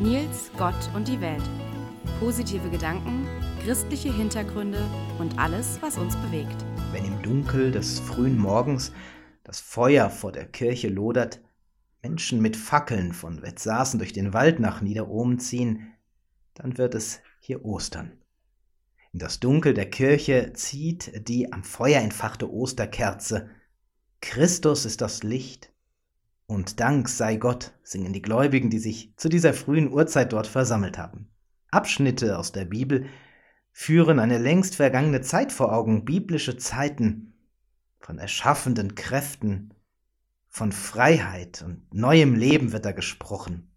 Nils, Gott und die Welt. Positive Gedanken, christliche Hintergründe und alles, was uns bewegt. Wenn im Dunkel des frühen Morgens das Feuer vor der Kirche lodert, Menschen mit Fackeln von Wettsaßen durch den Wald nach Niederohmen ziehen, dann wird es hier Ostern. In das Dunkel der Kirche zieht die am Feuer entfachte Osterkerze. Christus ist das Licht. Und Dank sei Gott, singen die Gläubigen, die sich zu dieser frühen Uhrzeit dort versammelt haben. Abschnitte aus der Bibel führen eine längst vergangene Zeit vor Augen, biblische Zeiten von erschaffenden Kräften, von Freiheit und neuem Leben wird da gesprochen.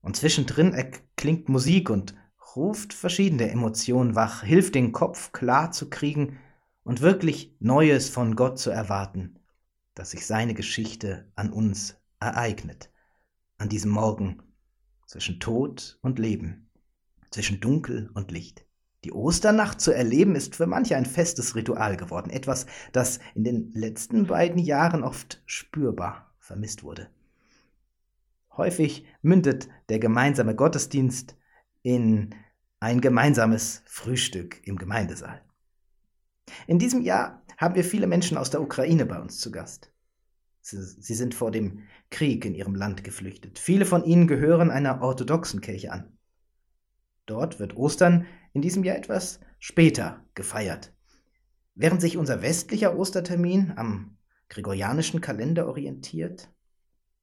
Und zwischendrin erklingt Musik und ruft verschiedene Emotionen wach, hilft den Kopf klar zu kriegen und wirklich Neues von Gott zu erwarten, dass sich seine Geschichte an uns ereignet, an diesem Morgen zwischen Tod und Leben, zwischen Dunkel und Licht. Die Osternacht zu erleben ist für manche ein festes Ritual geworden, etwas, das in den letzten beiden Jahren oft spürbar vermisst wurde. Häufig mündet der gemeinsame Gottesdienst in ein gemeinsames Frühstück im Gemeindesaal. In diesem Jahr haben wir viele Menschen aus der Ukraine bei uns zu Gast. Sie, sind vor dem Krieg in ihrem Land geflüchtet. Viele von ihnen gehören einer orthodoxen Kirche an. Dort wird Ostern in diesem Jahr etwas später gefeiert. Während sich unser westlicher Ostertermin am gregorianischen Kalender orientiert,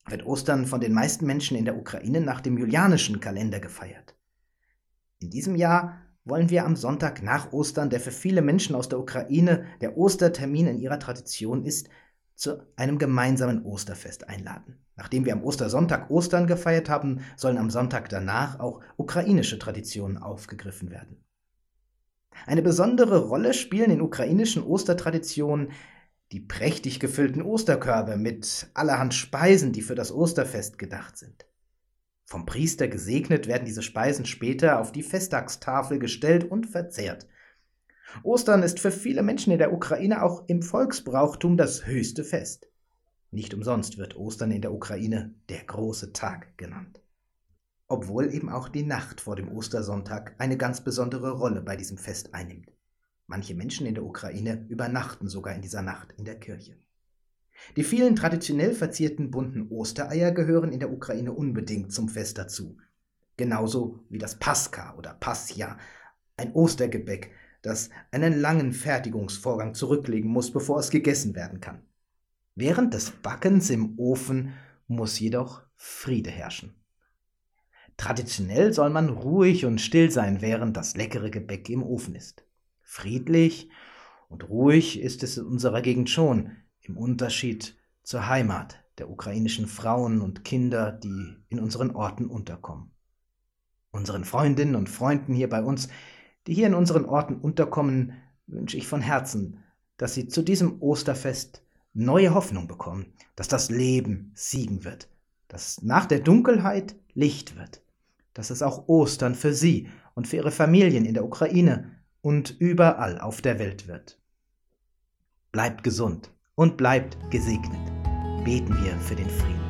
wird Ostern von den meisten Menschen in der Ukraine nach dem julianischen Kalender gefeiert. In diesem Jahr wollen wir am Sonntag nach Ostern, der für viele Menschen aus der Ukraine der Ostertermin in ihrer Tradition ist, zu einem gemeinsamen Osterfest einladen. Nachdem wir am Ostersonntag Ostern gefeiert haben, sollen am Sonntag danach auch ukrainische Traditionen aufgegriffen werden. Eine besondere Rolle spielen in ukrainischen Ostertraditionen die prächtig gefüllten Osterkörbe mit allerhand Speisen, die für das Osterfest gedacht sind. Vom Priester gesegnet werden diese Speisen später auf die Festtagstafel gestellt und verzehrt. Ostern ist für viele Menschen in der Ukraine auch im Volksbrauchtum das höchste Fest. Nicht umsonst wird Ostern in der Ukraine der große Tag genannt. Obwohl eben auch die Nacht vor dem Ostersonntag eine ganz besondere Rolle bei diesem Fest einnimmt. Manche Menschen in der Ukraine übernachten sogar in dieser Nacht in der Kirche. Die vielen traditionell verzierten bunten Ostereier gehören in der Ukraine unbedingt zum Fest dazu. Genauso wie das Pascha oder Pascha, ein Ostergebäck, das einen langen Fertigungsvorgang zurücklegen muss, bevor es gegessen werden kann. Während des Backens im Ofen muss jedoch Friede herrschen. Traditionell soll man ruhig und still sein, während das leckere Gebäck im Ofen ist. Friedlich und ruhig ist es in unserer Gegend schon, im Unterschied zur Heimat der ukrainischen Frauen und Kinder, die in unseren Orten unterkommen. Unseren Freundinnen und Freunden hier bei uns die hier in unseren Orten unterkommen, wünsche ich von Herzen, dass sie zu diesem Osterfest neue Hoffnung bekommen, dass das Leben siegen wird, dass nach der Dunkelheit Licht wird, dass es auch Ostern für sie und für ihre Familien in der Ukraine und überall auf der Welt wird. Bleibt gesund und bleibt gesegnet. Beten wir für den Frieden.